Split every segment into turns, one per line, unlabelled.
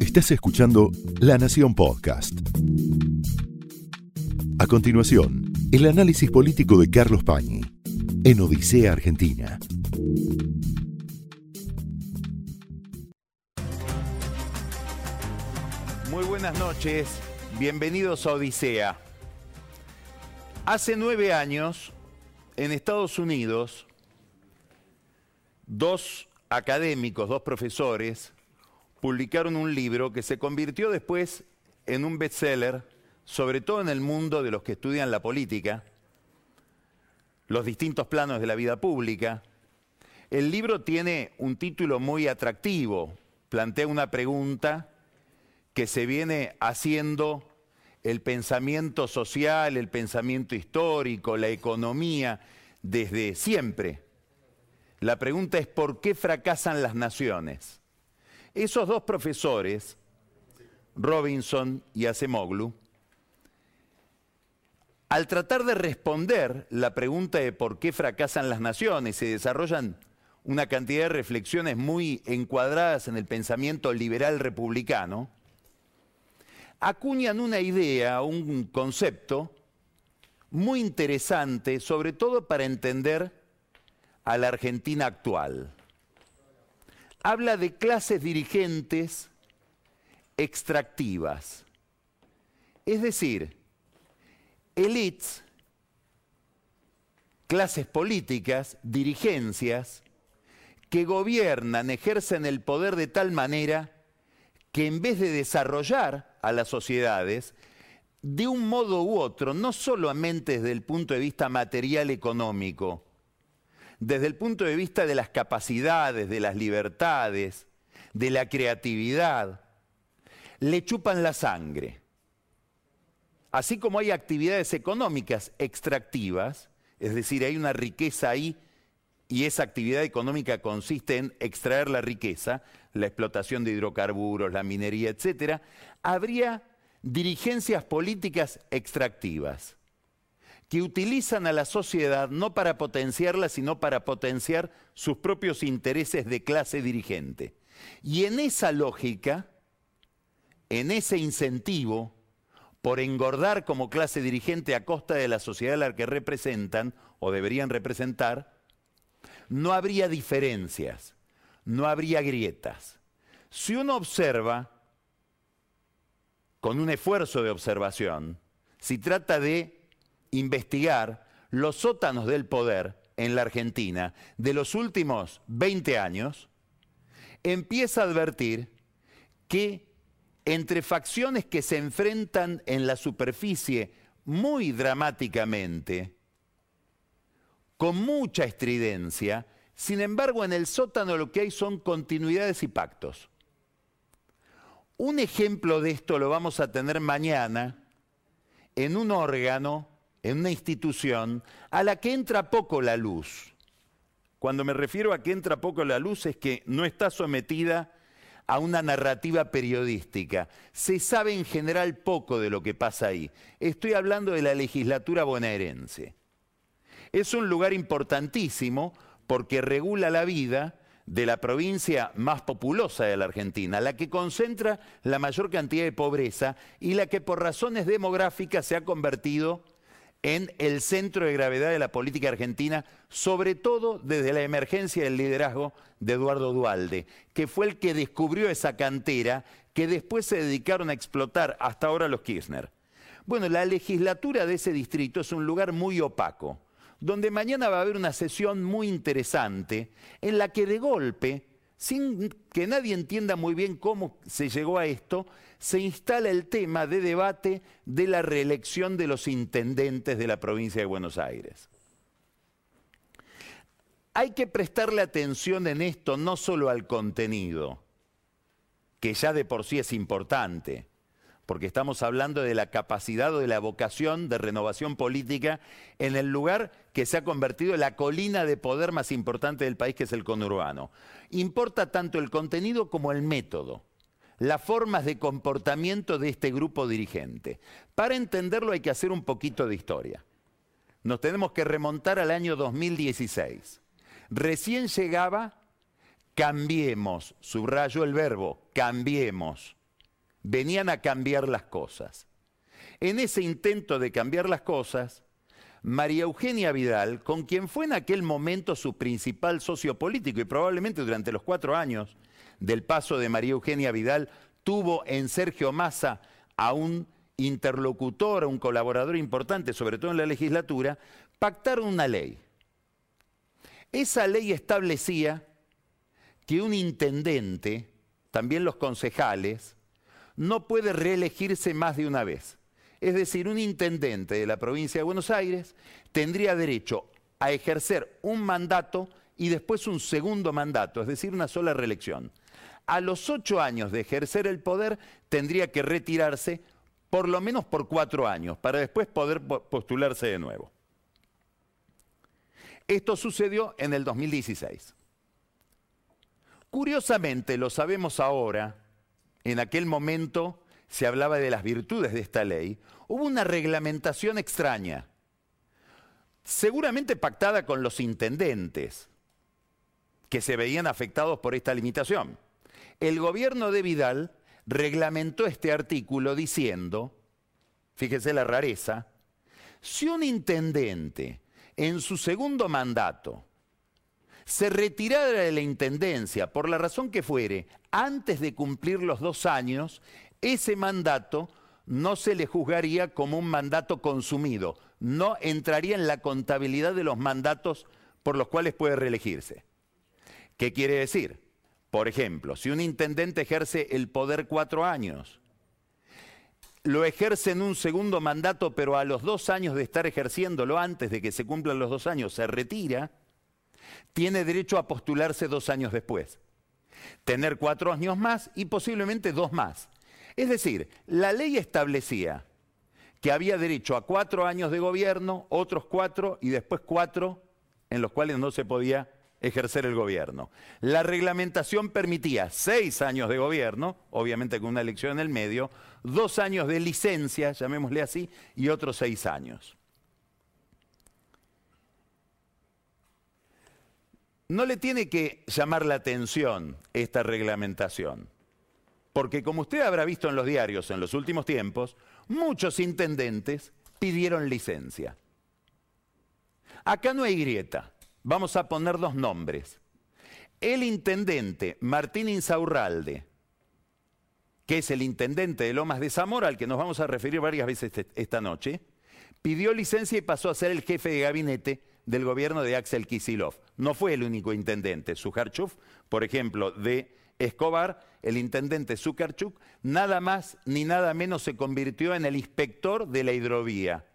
Estás escuchando La Nación Podcast. A continuación, el análisis político de Carlos Pañi en Odisea Argentina.
Muy buenas noches, bienvenidos a Odisea. Hace nueve años, en Estados Unidos, dos académicos, dos profesores, publicaron un libro que se convirtió después en un bestseller, sobre todo en el mundo de los que estudian la política, los distintos planos de la vida pública. El libro tiene un título muy atractivo, plantea una pregunta que se viene haciendo el pensamiento social, el pensamiento histórico, la economía, desde siempre. La pregunta es ¿por qué fracasan las naciones? Esos dos profesores, Robinson y Acemoglu, al tratar de responder la pregunta de por qué fracasan las naciones, se desarrollan una cantidad de reflexiones muy encuadradas en el pensamiento liberal republicano, acuñan una idea, un concepto muy interesante, sobre todo para entender a la Argentina actual. Habla de clases dirigentes extractivas, es decir, elites, clases políticas, dirigencias, que gobiernan, ejercen el poder de tal manera que en vez de desarrollar a las sociedades, de un modo u otro, no solamente desde el punto de vista material económico, desde el punto de vista de las capacidades, de las libertades, de la creatividad, le chupan la sangre. Así como hay actividades económicas extractivas, es decir, hay una riqueza ahí y esa actividad económica consiste en extraer la riqueza, la explotación de hidrocarburos, la minería, etc., habría dirigencias políticas extractivas que utilizan a la sociedad no para potenciarla, sino para potenciar sus propios intereses de clase dirigente. Y en esa lógica, en ese incentivo por engordar como clase dirigente a costa de la sociedad a la que representan o deberían representar, no habría diferencias, no habría grietas. Si uno observa con un esfuerzo de observación, si trata de investigar los sótanos del poder en la Argentina de los últimos 20 años, empieza a advertir que entre facciones que se enfrentan en la superficie muy dramáticamente, con mucha estridencia, sin embargo en el sótano lo que hay son continuidades y pactos. Un ejemplo de esto lo vamos a tener mañana en un órgano, en una institución, a la que entra poco la luz. Cuando me refiero a que entra poco la luz es que no está sometida a una narrativa periodística. Se sabe en general poco de lo que pasa ahí. Estoy hablando de la legislatura bonaerense. Es un lugar importantísimo porque regula la vida de la provincia más populosa de la Argentina, la que concentra la mayor cantidad de pobreza y la que por razones demográficas se ha convertido en el centro de gravedad de la política argentina, sobre todo desde la emergencia del liderazgo de Eduardo Dualde, que fue el que descubrió esa cantera que después se dedicaron a explotar hasta ahora los Kirchner. Bueno, la legislatura de ese distrito es un lugar muy opaco donde mañana va a haber una sesión muy interesante en la que de golpe, sin que nadie entienda muy bien cómo se llegó a esto, se instala el tema de debate de la reelección de los intendentes de la provincia de Buenos Aires. Hay que prestarle atención en esto no solo al contenido, que ya de por sí es importante, porque estamos hablando de la capacidad o de la vocación de renovación política en el lugar que se ha convertido en la colina de poder más importante del país, que es el conurbano. Importa tanto el contenido como el método, las formas de comportamiento de este grupo dirigente. Para entenderlo hay que hacer un poquito de historia. Nos tenemos que remontar al año 2016. Recién llegaba cambiemos, subrayo el verbo, cambiemos. Venían a cambiar las cosas. En ese intento de cambiar las cosas, María Eugenia Vidal, con quien fue en aquel momento su principal socio político y probablemente durante los cuatro años del paso de María Eugenia Vidal, tuvo en Sergio Massa a un interlocutor, a un colaborador importante, sobre todo en la legislatura, pactaron una ley. Esa ley establecía que un intendente, también los concejales, no puede reelegirse más de una vez. Es decir, un intendente de la provincia de Buenos Aires tendría derecho a ejercer un mandato y después un segundo mandato, es decir, una sola reelección. A los ocho años de ejercer el poder tendría que retirarse por lo menos por cuatro años, para después poder postularse de nuevo. Esto sucedió en el 2016. Curiosamente, lo sabemos ahora, en aquel momento se hablaba de las virtudes de esta ley, hubo una reglamentación extraña, seguramente pactada con los intendentes, que se veían afectados por esta limitación. El gobierno de Vidal reglamentó este artículo diciendo, fíjese la rareza, si un intendente en su segundo mandato se retirara de la intendencia por la razón que fuere antes de cumplir los dos años, ese mandato no se le juzgaría como un mandato consumido, no entraría en la contabilidad de los mandatos por los cuales puede reelegirse. ¿Qué quiere decir? Por ejemplo, si un intendente ejerce el poder cuatro años, lo ejerce en un segundo mandato, pero a los dos años de estar ejerciéndolo, antes de que se cumplan los dos años, se retira, tiene derecho a postularse dos años después. Tener cuatro años más y posiblemente dos más. Es decir, la ley establecía que había derecho a cuatro años de gobierno, otros cuatro y después cuatro en los cuales no se podía ejercer el gobierno. La reglamentación permitía seis años de gobierno, obviamente con una elección en el medio, dos años de licencia, llamémosle así, y otros seis años. No le tiene que llamar la atención esta reglamentación. Porque como usted habrá visto en los diarios en los últimos tiempos, muchos intendentes pidieron licencia. Acá no hay grieta. Vamos a poner dos nombres. El intendente Martín Insaurralde, que es el intendente de Lomas de Zamora, al que nos vamos a referir varias veces este, esta noche, pidió licencia y pasó a ser el jefe de gabinete del gobierno de Axel Kisilov. No fue el único intendente. Sujarchuf, por ejemplo, de Escobar, el intendente Zuckerchuk, nada más ni nada menos se convirtió en el inspector de la hidrovía.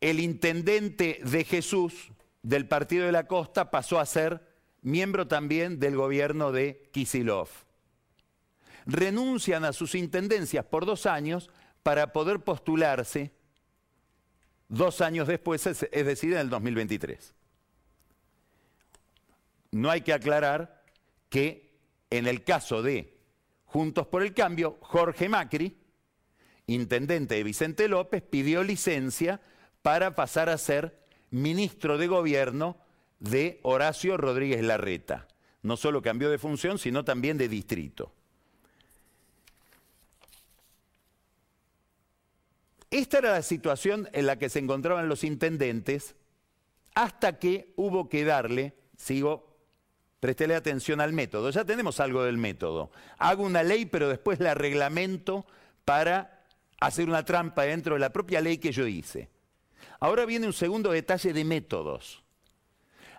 El intendente de Jesús del Partido de la Costa pasó a ser miembro también del gobierno de Kisilov. Renuncian a sus intendencias por dos años para poder postularse dos años después, es decir, en el 2023 no hay que aclarar que en el caso de Juntos por el Cambio, Jorge Macri, intendente de Vicente López, pidió licencia para pasar a ser ministro de gobierno de Horacio Rodríguez Larreta. No solo cambió de función, sino también de distrito. Esta era la situación en la que se encontraban los intendentes hasta que hubo que darle, sigo Prestele atención al método. Ya tenemos algo del método. Hago una ley, pero después la reglamento para hacer una trampa dentro de la propia ley que yo hice. Ahora viene un segundo detalle de métodos.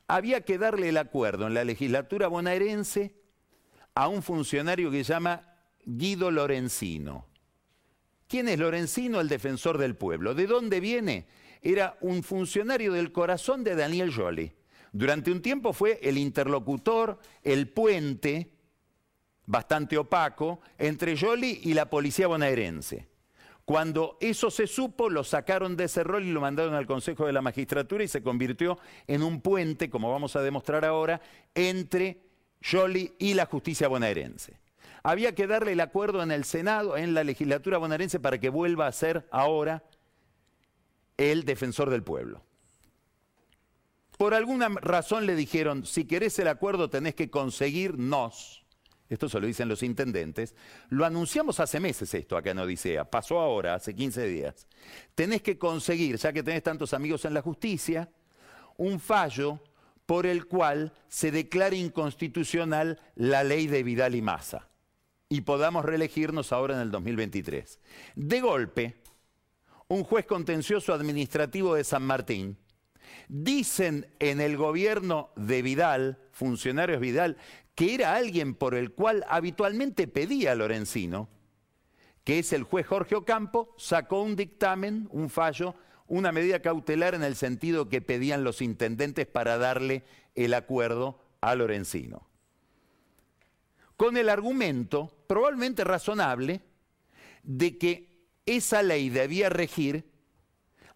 Había que darle el acuerdo en la legislatura bonaerense a un funcionario que se llama Guido Lorenzino. ¿Quién es Lorenzino? El defensor del pueblo. ¿De dónde viene? Era un funcionario del corazón de Daniel Jolie. Durante un tiempo fue el interlocutor, el puente, bastante opaco, entre Jolie y la policía bonaerense. Cuando eso se supo, lo sacaron de ese rol y lo mandaron al Consejo de la Magistratura y se convirtió en un puente, como vamos a demostrar ahora, entre Jolie y la justicia bonaerense. Había que darle el acuerdo en el Senado, en la legislatura bonaerense, para que vuelva a ser ahora el defensor del pueblo. Por alguna razón le dijeron, si querés el acuerdo tenés que conseguirnos. Esto se lo dicen los intendentes. Lo anunciamos hace meses esto acá en Odisea. Pasó ahora, hace 15 días. Tenés que conseguir, ya que tenés tantos amigos en la justicia, un fallo por el cual se declare inconstitucional la ley de Vidal y Massa y podamos reelegirnos ahora en el 2023. De golpe, un juez contencioso administrativo de San Martín, dicen en el gobierno de Vidal, funcionarios Vidal, que era alguien por el cual habitualmente pedía Lorenzino, que es el juez Jorge Ocampo, sacó un dictamen, un fallo, una medida cautelar en el sentido que pedían los intendentes para darle el acuerdo a Lorenzino. Con el argumento, probablemente razonable, de que esa ley debía regir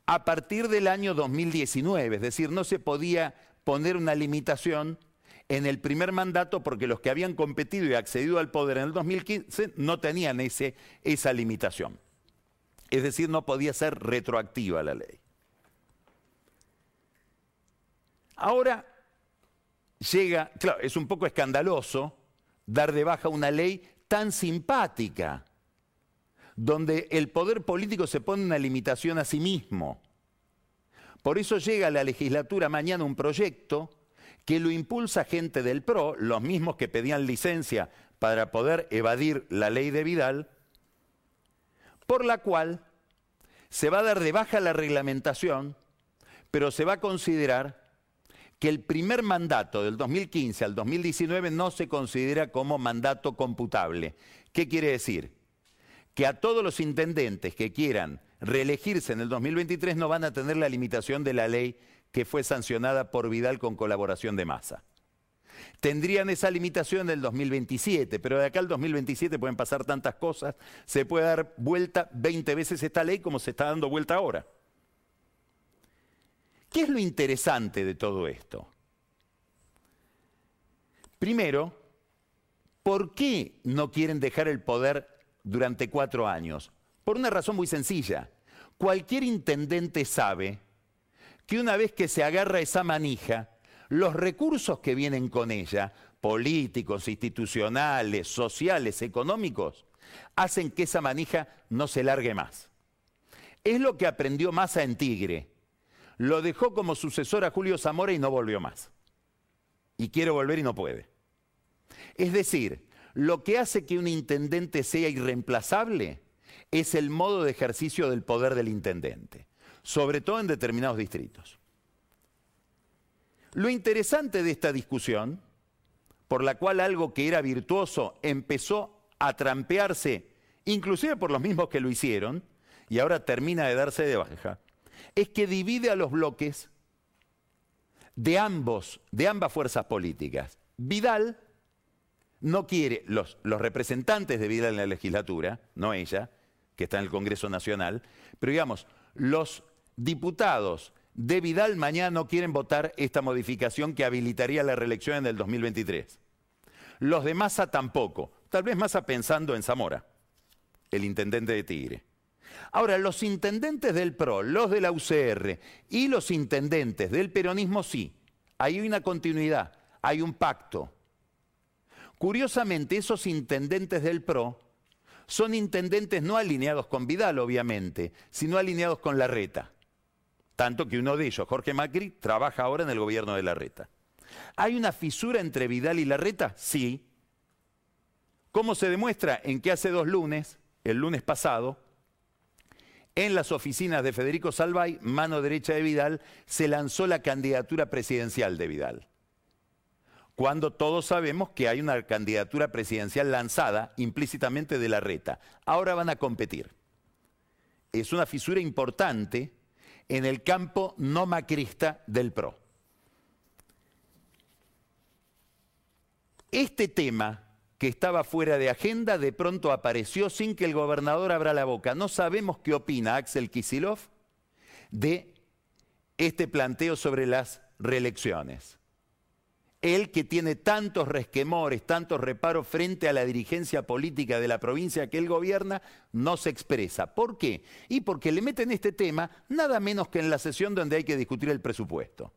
a partir del año 2019, es decir, no se podía poner una limitación en el primer mandato porque los que habían competido y accedido al poder en el 2015 no tenían ese, esa limitación. Es decir, no podía ser retroactiva la ley. Ahora llega, claro, es un poco escandaloso dar de baja una ley tan simpática, donde el poder político se pone una limitación a sí mismo. Por eso llega a la legislatura mañana un proyecto que lo impulsa gente del PRO, los mismos que pedían licencia para poder evadir la ley de Vidal, por la cual se va a dar de baja la reglamentación, pero se va a considerar que el primer mandato del 2015 al 2019 no se considera como mandato computable. ¿Qué quiere decir? Que a todos los intendentes que quieran reelegirse en el 2023 no van a tener la limitación de la ley que fue sancionada por Vidal con colaboración de masa. Tendrían esa limitación en el 2027, pero de acá al 2027 pueden pasar tantas cosas, se puede dar vuelta 20 veces esta ley como se está dando vuelta ahora. ¿Qué es lo interesante de todo esto? Primero, ¿por qué no quieren dejar el poder durante cuatro años? Por una razón muy sencilla. Cualquier intendente sabe que una vez que se agarra esa manija, los recursos que vienen con ella, políticos, institucionales, sociales, económicos, hacen que esa manija no se largue más. Es lo que aprendió Massa en Tigre. Lo dejó como sucesor a Julio Zamora y no volvió más. Y quiere volver y no puede. Es decir, lo que hace que un intendente sea irreemplazable es el modo de ejercicio del poder del intendente sobre todo en determinados distritos. Lo interesante de esta discusión, por la cual algo que era virtuoso empezó a trampearse, inclusive por los mismos que lo hicieron, y ahora termina de darse de baja, es que divide a los bloques de ambos, de ambas fuerzas políticas. Vidal no quiere, los, los representantes de Vidal en la legislatura, no ella, que está en el Congreso Nacional, pero digamos, los diputados de Vidal mañana no quieren votar esta modificación que habilitaría la reelección en el 2023. Los de Massa tampoco. Tal vez Massa pensando en Zamora, el intendente de Tigre. Ahora, los intendentes del PRO, los de la UCR y los intendentes del peronismo sí. Hay una continuidad, hay un pacto. Curiosamente, esos intendentes del PRO son intendentes no alineados con Vidal, obviamente, sino alineados con Larreta. Tanto que uno de ellos, Jorge Macri, trabaja ahora en el gobierno de Larreta. ¿Hay una fisura entre Vidal y Larreta? Sí. ¿Cómo se demuestra? En que hace dos lunes, el lunes pasado, en las oficinas de Federico Salvay, mano derecha de Vidal, se lanzó la candidatura presidencial de Vidal. Cuando todos sabemos que hay una candidatura presidencial lanzada implícitamente de Larreta. Ahora van a competir. Es una fisura importante en el campo no macrista del PRO. Este tema que estaba fuera de agenda de pronto apareció sin que el gobernador abra la boca. No sabemos qué opina Axel Kisilov de este planteo sobre las reelecciones él que tiene tantos resquemores, tantos reparos frente a la dirigencia política de la provincia que él gobierna, no se expresa. ¿Por qué? Y porque le meten este tema nada menos que en la sesión donde hay que discutir el presupuesto.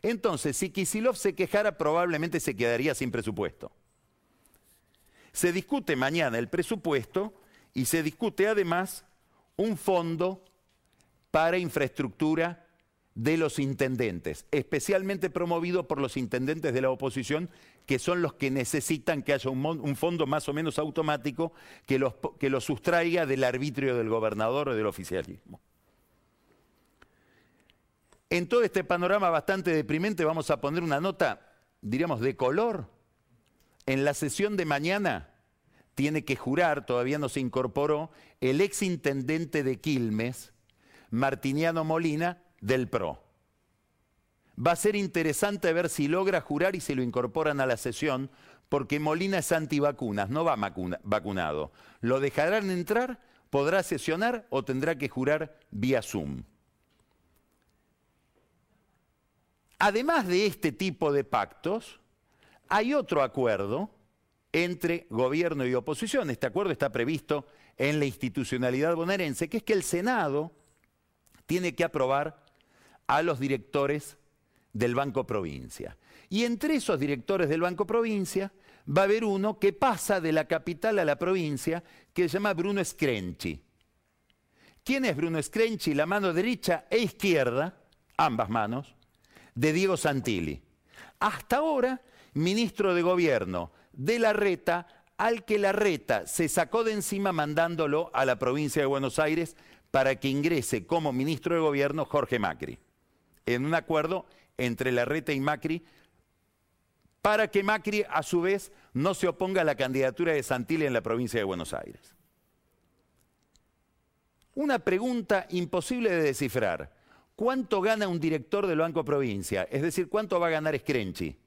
Entonces, si Kisilov se quejara, probablemente se quedaría sin presupuesto. Se discute mañana el presupuesto y se discute además un fondo para infraestructura de los intendentes, especialmente promovido por los intendentes de la oposición, que son los que necesitan que haya un, fondo más o menos automático que los, que los sustraiga del arbitrio del gobernador o del oficialismo. En todo este panorama bastante deprimente vamos a poner una nota, diríamos, de color. En la sesión de mañana tiene que jurar, todavía no se incorporó, el ex intendente de Quilmes, Martiniano Molina, del PRO. Va a ser interesante ver si logra jurar y se lo incorporan a la sesión, porque Molina es antivacunas, no va vacunado. ¿Lo dejarán entrar? ¿Podrá sesionar o tendrá que jurar vía Zoom? Además de este tipo de pactos, hay otro acuerdo entre gobierno y oposición. Este acuerdo está previsto en la institucionalidad bonaerense, que es que el Senado tiene que aprobar a los directores del Banco Provincia. Y entre esos directores del Banco Provincia va a haber uno que pasa de la capital a la provincia, que se llama Bruno Screnchi. ¿Quién es Bruno Screnchi? La mano derecha e izquierda, ambas manos, de Diego Santilli. Hasta ahora, ministro de Gobierno de la Reta, al que la Reta se sacó de encima mandándolo a la provincia de Buenos Aires para que ingrese como ministro de Gobierno Jorge Macri, en un acuerdo entre la Reta y Macri para que Macri a su vez no se oponga a la candidatura de Santilli en la provincia de Buenos Aires. Una pregunta imposible de descifrar. ¿Cuánto gana un director del Banco Provincia? Es decir, ¿cuánto va a ganar Screnchi?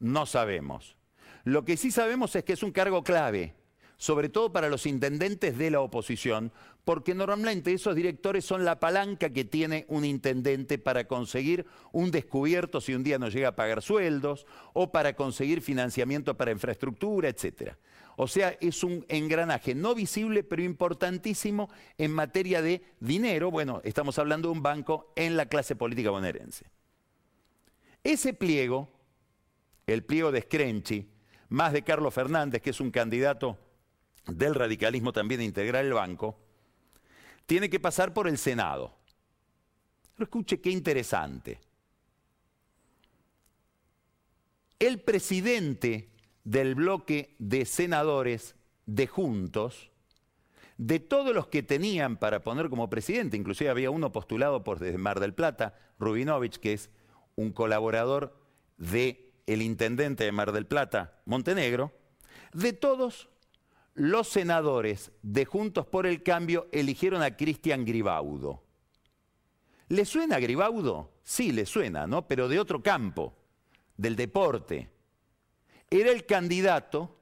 No sabemos. Lo que sí sabemos es que es un cargo clave, sobre todo para los intendentes de la oposición, porque normalmente esos directores son la palanca que tiene un intendente para conseguir un descubierto si un día no llega a pagar sueldos o para conseguir financiamiento para infraestructura, etcétera. O sea, es un engranaje no visible, pero importantísimo en materia de dinero. Bueno, estamos hablando de un banco en la clase política bonaerense. Ese pliego, el pliego de Screnchi, más de Carlos Fernández, que es un candidato del radicalismo también a integrar el banco, tiene que pasar por el Senado. Pero escuche qué interesante. El presidente del bloque de senadores de Juntos, de todos los que tenían para poner como presidente, inclusive había uno postulado por desde Mar del Plata, Rubinovich, que es un colaborador del el intendente de Mar del Plata, Montenegro, de todos los senadores de Juntos por el Cambio eligieron a Cristian Gribaudo. ¿Le suena a Gribaudo? Sí, le suena, ¿no? Pero de otro campo, del deporte era el candidato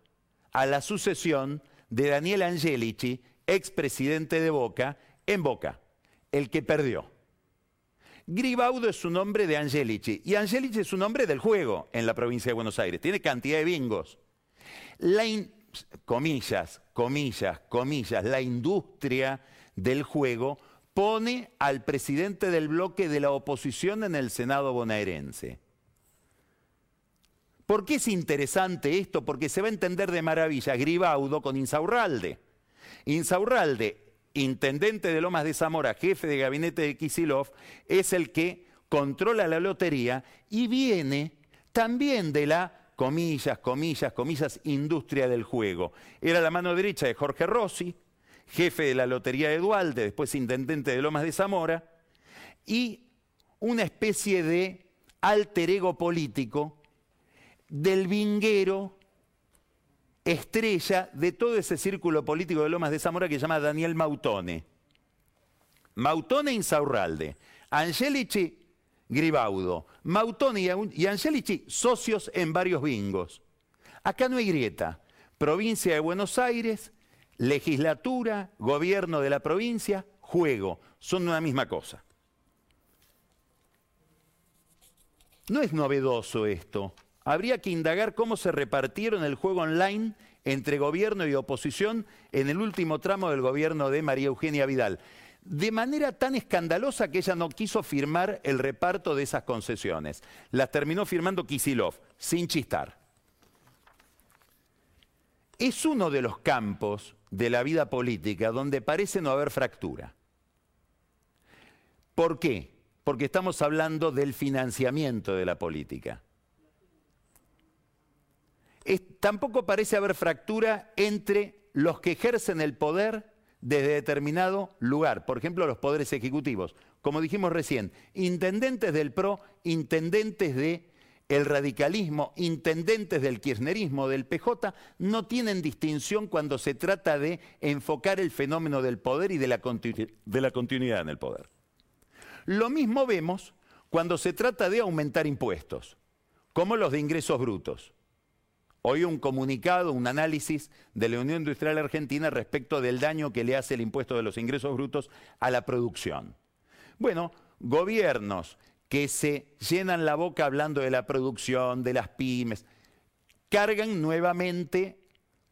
a la sucesión de Daniel Angelici, expresidente de Boca, en Boca, el que perdió. Gribaudo es un nombre de Angelici y Angelici es un nombre del juego en la provincia de Buenos Aires. Tiene cantidad de bingos. La comillas, comillas, comillas, la industria del juego pone al presidente del bloque de la oposición en el Senado bonaerense. ¿Por qué es interesante esto? Porque se va a entender de maravilla Gribaudo con Insaurralde. Insaurralde, intendente de Lomas de Zamora, jefe de gabinete de Kisilov, es el que controla la lotería y viene también de la, comillas, comillas, comillas, industria del juego. Era la mano derecha de Jorge Rossi, jefe de la Lotería de Dualde, después intendente de Lomas de Zamora, y una especie de alter ego político del vinguero estrella de todo ese círculo político de Lomas de Zamora que se llama Daniel Mautone. Mautone Insaurralde, Angelici Gribaudo, Mautone y Angelici socios en varios bingos. Acá no hay grieta. Provincia de Buenos Aires, legislatura, gobierno de la provincia, juego. Son una misma cosa. No es novedoso esto habría que indagar cómo se repartieron el juego online entre gobierno y oposición en el último tramo del gobierno de María Eugenia Vidal. de manera tan escandalosa que ella no quiso firmar el reparto de esas concesiones. Las terminó firmando Kisilov, sin chistar. Es uno de los campos de la vida política donde parece no haber fractura. ¿Por qué? Porque estamos hablando del financiamiento de la política. Tampoco parece haber fractura entre los que ejercen el poder desde determinado lugar, por ejemplo los poderes ejecutivos, como dijimos recién, intendentes del PRO, intendentes del radicalismo, intendentes del kirchnerismo, del PJ, no tienen distinción cuando se trata de enfocar el fenómeno del poder y de la, de la continuidad en el poder. Lo mismo vemos cuando se trata de aumentar impuestos, como los de ingresos brutos. Hoy un comunicado, un análisis de la Unión Industrial Argentina respecto del daño que le hace el impuesto de los ingresos brutos a la producción. Bueno, gobiernos que se llenan la boca hablando de la producción, de las pymes, cargan nuevamente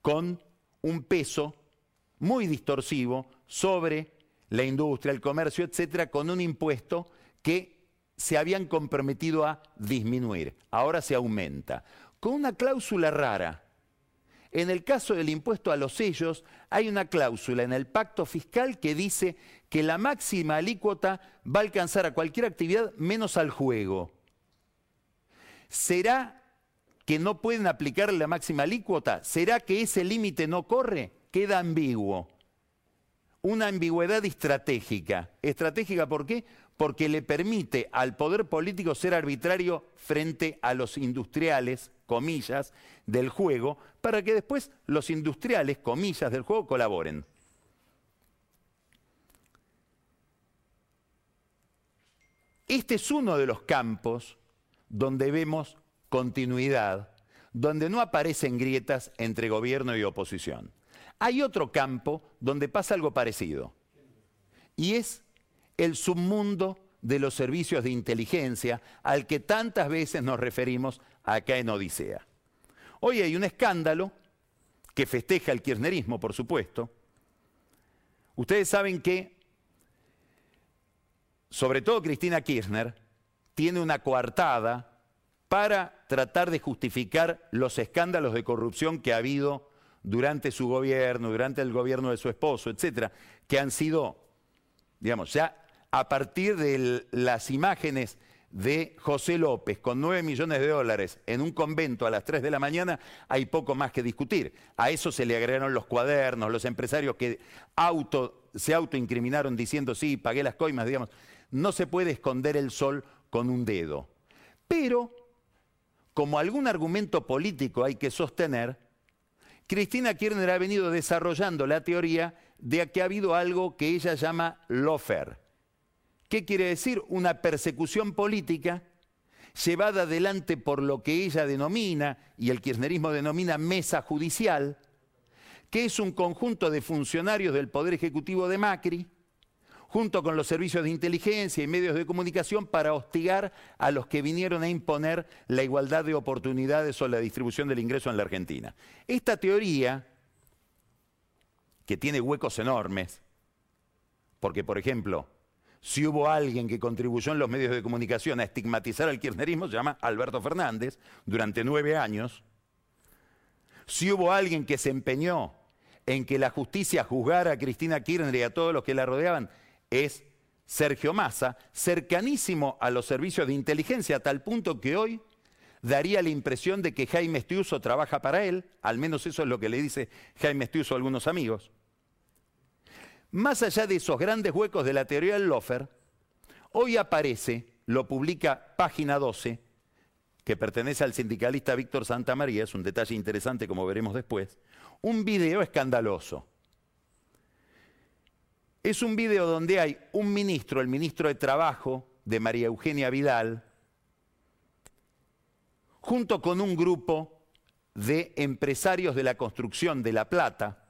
con un peso muy distorsivo sobre la industria, el comercio, etcétera, con un impuesto que se habían comprometido a disminuir. Ahora se aumenta con una cláusula rara. En el caso del impuesto a los sellos, hay una cláusula en el pacto fiscal que dice que la máxima alícuota va a alcanzar a cualquier actividad menos al juego. ¿Será que no pueden aplicar la máxima alícuota? ¿Será que ese límite no corre? Queda ambiguo. Una ambigüedad estratégica. ¿Estratégica por qué? Porque le permite al poder político ser arbitrario frente a los industriales comillas, del juego, para que después los industriales, comillas, del juego colaboren. Este es uno de los campos donde vemos continuidad, donde no aparecen grietas entre gobierno y oposición. Hay otro campo donde pasa algo parecido, y es el submundo de los servicios de inteligencia al que tantas veces nos referimos acá en Odisea. Hoy hay un escándalo que festeja el kirchnerismo, por supuesto. Ustedes saben que, sobre todo Cristina Kirchner, tiene una coartada para tratar de justificar los escándalos de corrupción que ha habido durante su gobierno, durante el gobierno de su esposo, etcétera, que han sido, digamos, ya a partir de las imágenes de José López con 9 millones de dólares en un convento a las 3 de la mañana, hay poco más que discutir. A eso se le agregaron los cuadernos, los empresarios que auto, se autoincriminaron diciendo, sí, pagué las coimas, digamos. No se puede esconder el sol con un dedo. Pero, como algún argumento político hay que sostener, Cristina Kirchner ha venido desarrollando la teoría de que ha habido algo que ella llama lofer ¿Qué quiere decir? Una persecución política llevada adelante por lo que ella denomina, y el kirchnerismo denomina mesa judicial, que es un conjunto de funcionarios del Poder Ejecutivo de Macri, junto con los servicios de inteligencia y medios de comunicación para hostigar a los que vinieron a imponer la igualdad de oportunidades o la distribución del ingreso en la Argentina. Esta teoría, que tiene huecos enormes, porque por ejemplo, si hubo alguien que contribuyó en los medios de comunicación a estigmatizar al kirchnerismo, se llama Alberto Fernández, durante nueve años. Si hubo alguien que se empeñó en que la justicia juzgara a Cristina Kirchner y a todos los que la rodeaban, es Sergio Massa, cercanísimo a los servicios de inteligencia, a tal punto que hoy daría la impresión de que Jaime Estiuso trabaja para él, al menos eso es lo que le dice Jaime Estiuso a algunos amigos. Más allá de esos grandes huecos de la teoría del Lofer, hoy aparece, lo publica Página 12, que pertenece al sindicalista Víctor Santamaría, es un detalle interesante como veremos después, un video escandaloso. Es un video donde hay un ministro, el ministro de Trabajo de María Eugenia Vidal, junto con un grupo de empresarios de la construcción de La Plata,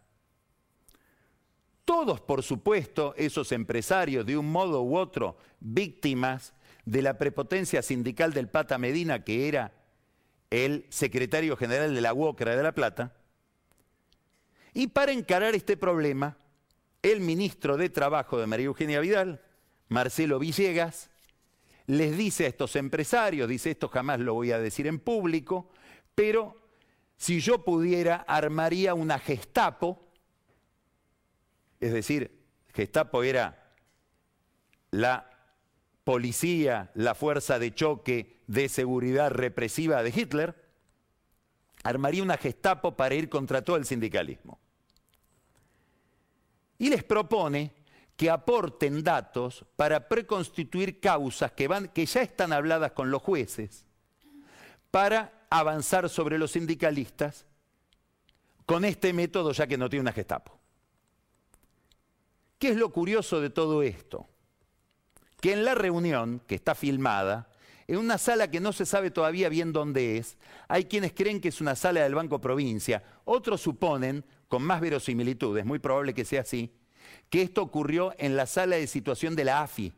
todos, por supuesto, esos empresarios, de un modo u otro, víctimas de la prepotencia sindical del Pata Medina, que era el secretario general de la UOCRA de La Plata. Y para encarar este problema, el ministro de Trabajo de María Eugenia Vidal, Marcelo Villegas, les dice a estos empresarios, dice esto jamás lo voy a decir en público, pero si yo pudiera armaría una Gestapo, es decir, Gestapo era la policía, la fuerza de choque de seguridad represiva de Hitler, armaría una Gestapo para ir contra todo el sindicalismo. Y les propone que aporten datos para preconstituir causas que, van, que ya están habladas con los jueces, para avanzar sobre los sindicalistas con este método ya que no tiene una Gestapo. ¿Qué es lo curioso de todo esto? Que en la reunión, que está filmada, en una sala que no se sabe todavía bien dónde es, hay quienes creen que es una sala del Banco Provincia, otros suponen, con más verosimilitud, es muy probable que sea así, que esto ocurrió en la sala de situación de la AFI,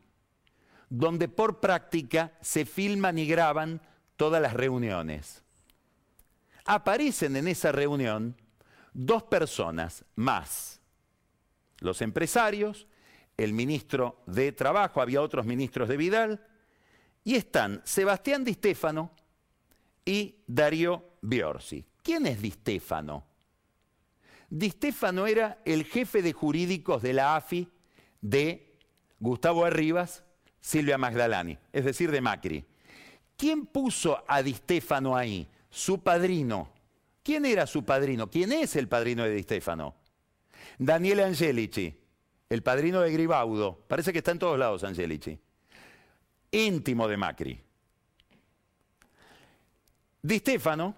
donde por práctica se filman y graban todas las reuniones. Aparecen en esa reunión dos personas más, los empresarios, el ministro de Trabajo, había otros ministros de Vidal, y están Sebastián Di Stefano y Darío Biorsi. ¿Quién es Di Stefano? Di Stefano era el jefe de jurídicos de la AFI de Gustavo Arribas, Silvia Magdalani, es decir, de Macri. ¿Quién puso a Di Stefano ahí? Su padrino. ¿Quién era su padrino? ¿Quién es el padrino de Di Stefano? Daniele Angelici, el padrino de Gribaudo. Parece que está en todos lados Angelici. Íntimo de Macri. Di Stefano,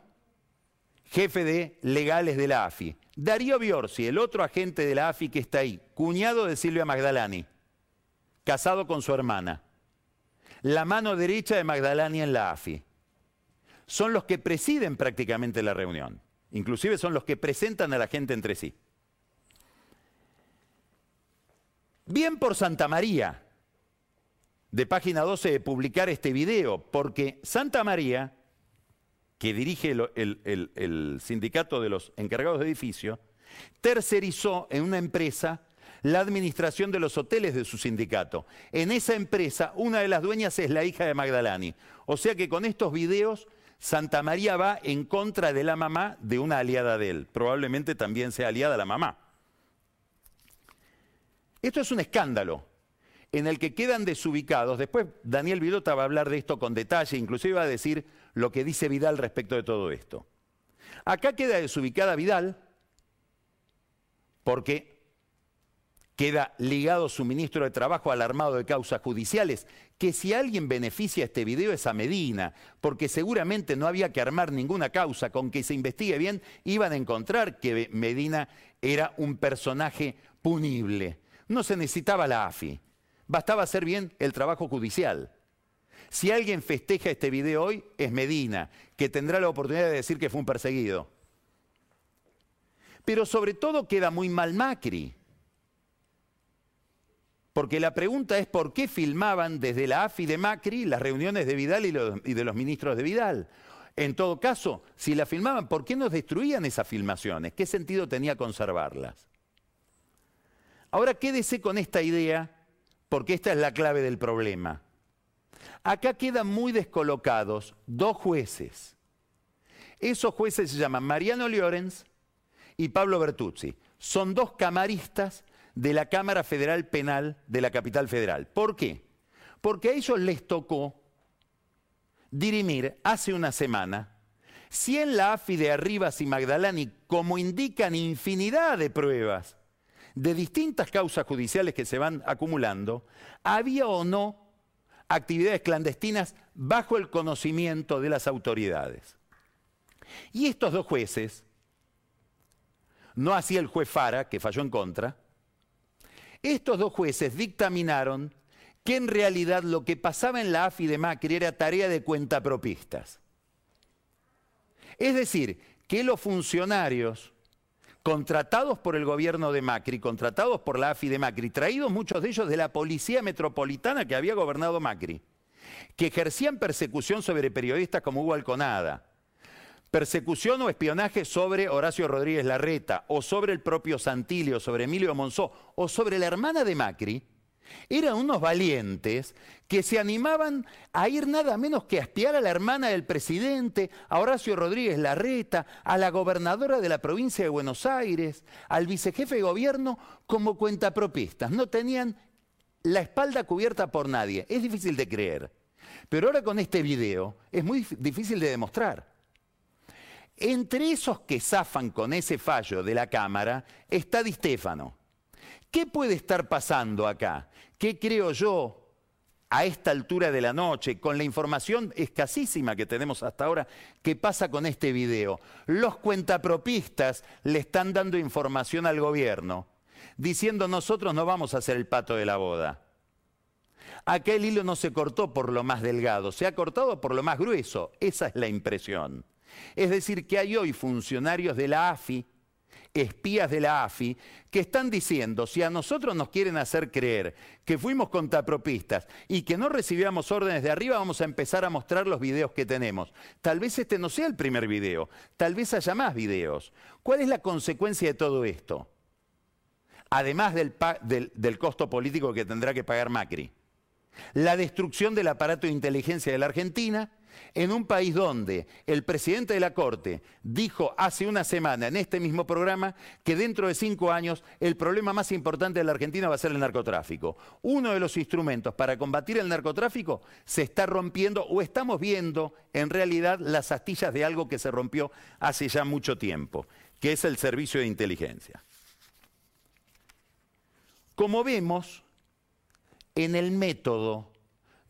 jefe de legales de la AFI. Darío Biorsi, el otro agente de la AFI que está ahí, cuñado de Silvia Magdalani, casado con su hermana. La mano derecha de Magdalani en la AFI. Son los que presiden prácticamente la reunión. Inclusive son los que presentan a la gente entre sí. Bien por Santa María, de página 12 de publicar este video, porque Santa María que dirige el, sindicato de los encargados de edificio, tercerizó en una empresa la administración de los hoteles de su sindicato. En esa empresa, una de las dueñas es la hija de Magdalani. O sea que con estos videos, Santa María va en contra de la mamá de una aliada de él. Probablemente también sea aliada la mamá. Esto es un escándalo en el que quedan desubicados. Después Daniel Vidota va a hablar de esto con detalle, inclusive va a decir lo que dice Vidal respecto de todo esto. Acá queda desubicada Vidal porque queda ligado su ministro de Trabajo al armado de causas judiciales, que si alguien beneficia este video es a Medina, porque seguramente no había que armar ninguna causa, con que se investigue bien iban a encontrar que Medina era un personaje punible. No se necesitaba la AFI, bastaba hacer bien el trabajo judicial. Si alguien festeja este video hoy, es Medina, que tendrá la oportunidad de decir que fue un perseguido. Pero sobre todo queda muy mal Macri. Porque la pregunta es por qué filmaban desde la AFI de Macri las reuniones de Vidal y, de los ministros de Vidal. En todo caso, si la filmaban, ¿por qué nos destruían esas filmaciones? ¿Qué sentido tenía conservarlas? Ahora quédese con esta idea, porque esta es la clave del problema. Acá quedan muy descolocados dos jueces. Esos jueces se llaman Mariano Llorens y Pablo Bertuzzi. Son dos camaristas de la Cámara Federal Penal de la capital federal. ¿Por qué? Porque a ellos les tocó dirimir hace una semana si en la AFI de Arribas y Magdalani, como indican infinidad de pruebas de distintas causas judiciales que se van acumulando, había o no actividades clandestinas bajo el conocimiento de las autoridades. Y estos dos jueces, no así el juez Fara, que falló en contra, estos dos jueces dictaminaron que en realidad lo que pasaba en la AFI de Macri era tarea de cuentapropistas. Es decir, que los funcionarios contratados por el gobierno de Macri, contratados por la AFI de Macri, traídos muchos de ellos de la policía metropolitana que había gobernado Macri, que ejercían persecución sobre periodistas como Hugo Alconada, persecución o espionaje sobre Horacio Rodríguez Larreta, o sobre el propio Santilio, sobre Emilio Monzó, o sobre la hermana de Macri, eran unos valientes que se animaban a ir nada menos que a espiar a la hermana del presidente, a Horacio Rodríguez Larreta, a la gobernadora de la provincia de Buenos Aires, al vicejefe de gobierno como cuentapropistas. No tenían la espalda cubierta por nadie. Es difícil de creer. Pero ahora con este video es muy difícil de demostrar. Entre esos que zafan con ese fallo de la Cámara está Di Stefano. ¿Qué puede estar pasando acá? ¿Qué creo yo a esta altura de la noche, con la información escasísima que tenemos hasta ahora, qué pasa con este video? Los cuentapropistas le están dando información al gobierno, diciendo nosotros no vamos a hacer el pato de la boda. Acá el hilo no se cortó por lo más delgado, se ha cortado por lo más grueso. Esa es la impresión. Es decir, que hay hoy funcionarios de la AFI, espías de la AFI, que están diciendo, si a nosotros nos quieren hacer creer que fuimos contapropistas y que no recibíamos órdenes de arriba, vamos a empezar a mostrar los videos que tenemos. Tal vez este no sea el primer video, tal vez haya más videos. ¿Cuál es la consecuencia de todo esto? Además del, del costo político que tendrá que pagar Macri. La destrucción del aparato de inteligencia de la Argentina, en un país donde el presidente de la Corte dijo hace una semana en este mismo programa que dentro de cinco años el problema más importante de la Argentina va a ser el narcotráfico. Uno de los instrumentos para combatir el narcotráfico se está rompiendo o estamos viendo en realidad las astillas de algo que se rompió hace ya mucho tiempo, que es el servicio de inteligencia. Como vemos, en el método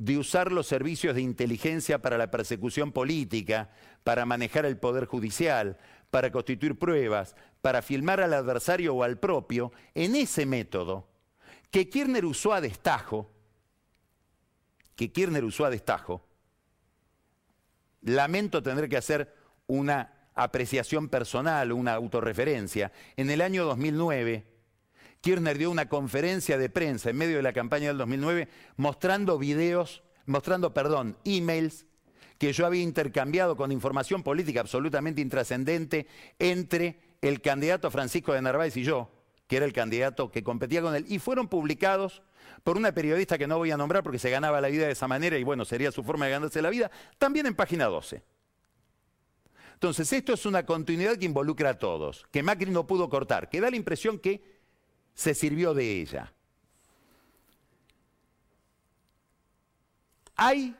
de usar los servicios de inteligencia para la persecución política, para manejar el poder judicial, para constituir pruebas, para filmar al adversario o al propio, en ese método que Kirchner usó a destajo, que Kirchner usó a destajo, lamento tener que hacer una apreciación personal, una autorreferencia. En el año 2009, Kirchner dio una conferencia de prensa en medio de la campaña del 2009 mostrando videos, mostrando, perdón, emails que yo había intercambiado con información política absolutamente intrascendente entre el candidato Francisco de Narváez y yo, que era el candidato que competía con él, y fueron publicados por una periodista que no voy a nombrar porque se ganaba la vida de esa manera y bueno, sería su forma de ganarse la vida, también en página 12. Entonces, esto es una continuidad que involucra a todos, que Macri no pudo cortar, que da la impresión que se sirvió de ella. Hay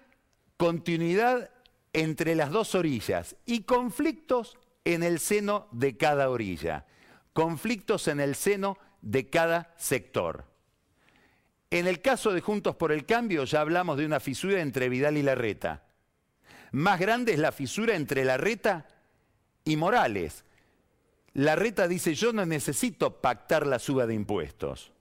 continuidad entre las dos orillas y conflictos en el seno de cada orilla, conflictos en el seno de cada sector. En el caso de Juntos por el Cambio ya hablamos de una fisura entre Vidal y Larreta. Más grande es la fisura entre Larreta y Morales, la reta dice, yo no necesito pactar la suba de impuestos,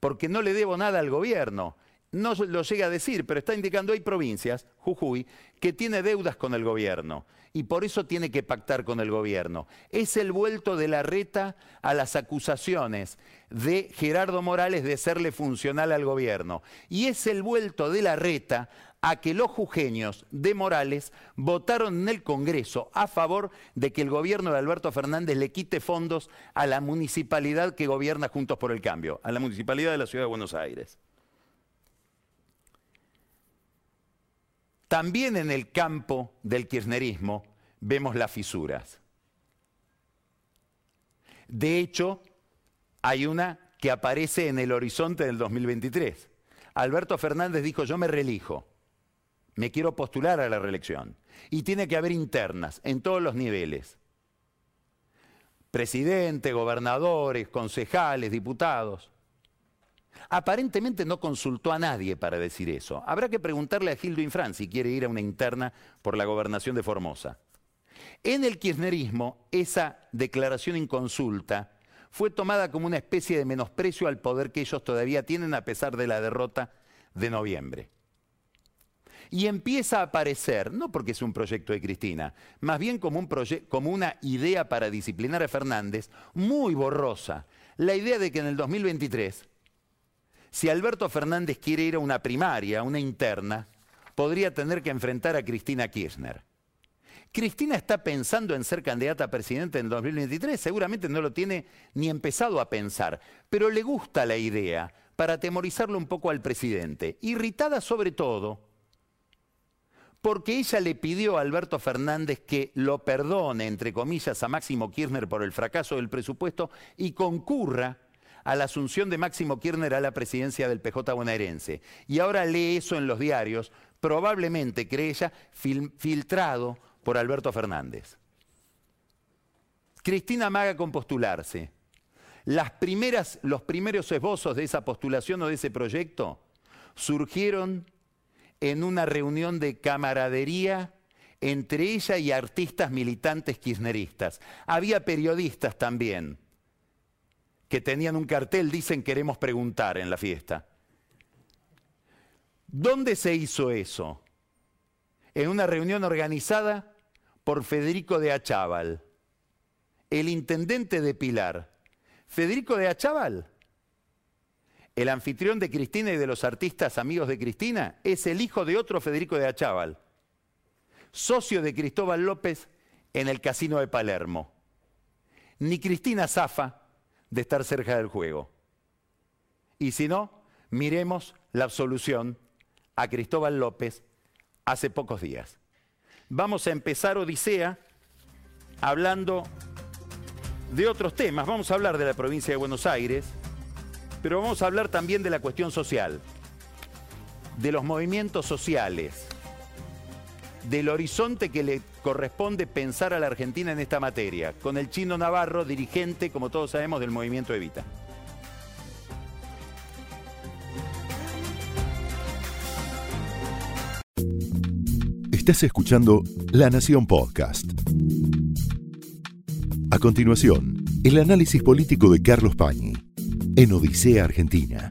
porque no le debo nada al gobierno. No lo llega a decir, pero está indicando hay provincias, Jujuy, que tiene deudas con el gobierno y por eso tiene que pactar con el gobierno. Es el vuelto de la reta a las acusaciones de Gerardo Morales de serle funcional al gobierno. Y es el vuelto de la reta a que los jujeños de Morales votaron en el Congreso a favor de que el gobierno de Alberto Fernández le quite fondos a la municipalidad que gobierna Juntos por el Cambio, a la municipalidad de la Ciudad de Buenos Aires. También en el campo del kirchnerismo vemos las fisuras. De hecho, hay una que aparece en el horizonte del 2023. Alberto Fernández dijo, yo me reelijo me quiero postular a la reelección. Y tiene que haber internas en todos los niveles. Presidente, gobernadores, concejales, diputados. Aparentemente no consultó a nadie para decir eso. Habrá que preguntarle a Gildo Infran si quiere ir a una interna por la gobernación de Formosa. En el kirchnerismo, esa declaración inconsulta fue tomada como una especie de menosprecio al poder que ellos todavía tienen a pesar de la derrota de noviembre y empieza a aparecer, no porque es un proyecto de Cristina, más bien como, un como una idea para disciplinar a Fernández muy borrosa. La idea de que en el 2023, si Alberto Fernández quiere ir a una primaria, a una interna, podría tener que enfrentar a Cristina Kirchner. Cristina está pensando en ser candidata a presidente en 2023, seguramente no lo tiene ni empezado a pensar, pero le gusta la idea para atemorizarlo un poco al presidente, irritada sobre todo porque ella le pidió a Alberto Fernández que lo perdone, entre comillas, a Máximo Kirchner por el fracaso del presupuesto y concurra a la asunción de Máximo Kirchner a la presidencia del PJ bonaerense. Y ahora lee eso en los diarios, probablemente, cree ella, filtrado por Alberto Fernández. Cristina Maga con postularse. Las primeras, los primeros esbozos de esa postulación o de ese proyecto surgieron en una reunión de camaradería entre ella y artistas militantes kirchneristas. Había periodistas también que tenían un cartel, dicen queremos preguntar en la fiesta. ¿Dónde se hizo eso? En una reunión organizada por Federico de Achával, el intendente de Pilar. Federico de Achával el anfitrión de Cristina y de los artistas amigos de Cristina es el hijo de otro Federico de Achával, socio de Cristóbal López en el casino de Palermo. Ni Cristina zafa de estar cerca del juego. Y si no, miremos la absolución a Cristóbal López hace pocos días. Vamos a empezar Odisea hablando de otros temas. Vamos a hablar de la provincia de Buenos Aires, pero vamos a hablar también de la cuestión social, de los movimientos sociales, del horizonte que le corresponde pensar a la Argentina en esta materia, con el chino Navarro, dirigente, como todos sabemos, del movimiento Evita.
Estás escuchando La Nación Podcast. A continuación, el análisis político de Carlos Pañi en Odisea Argentina.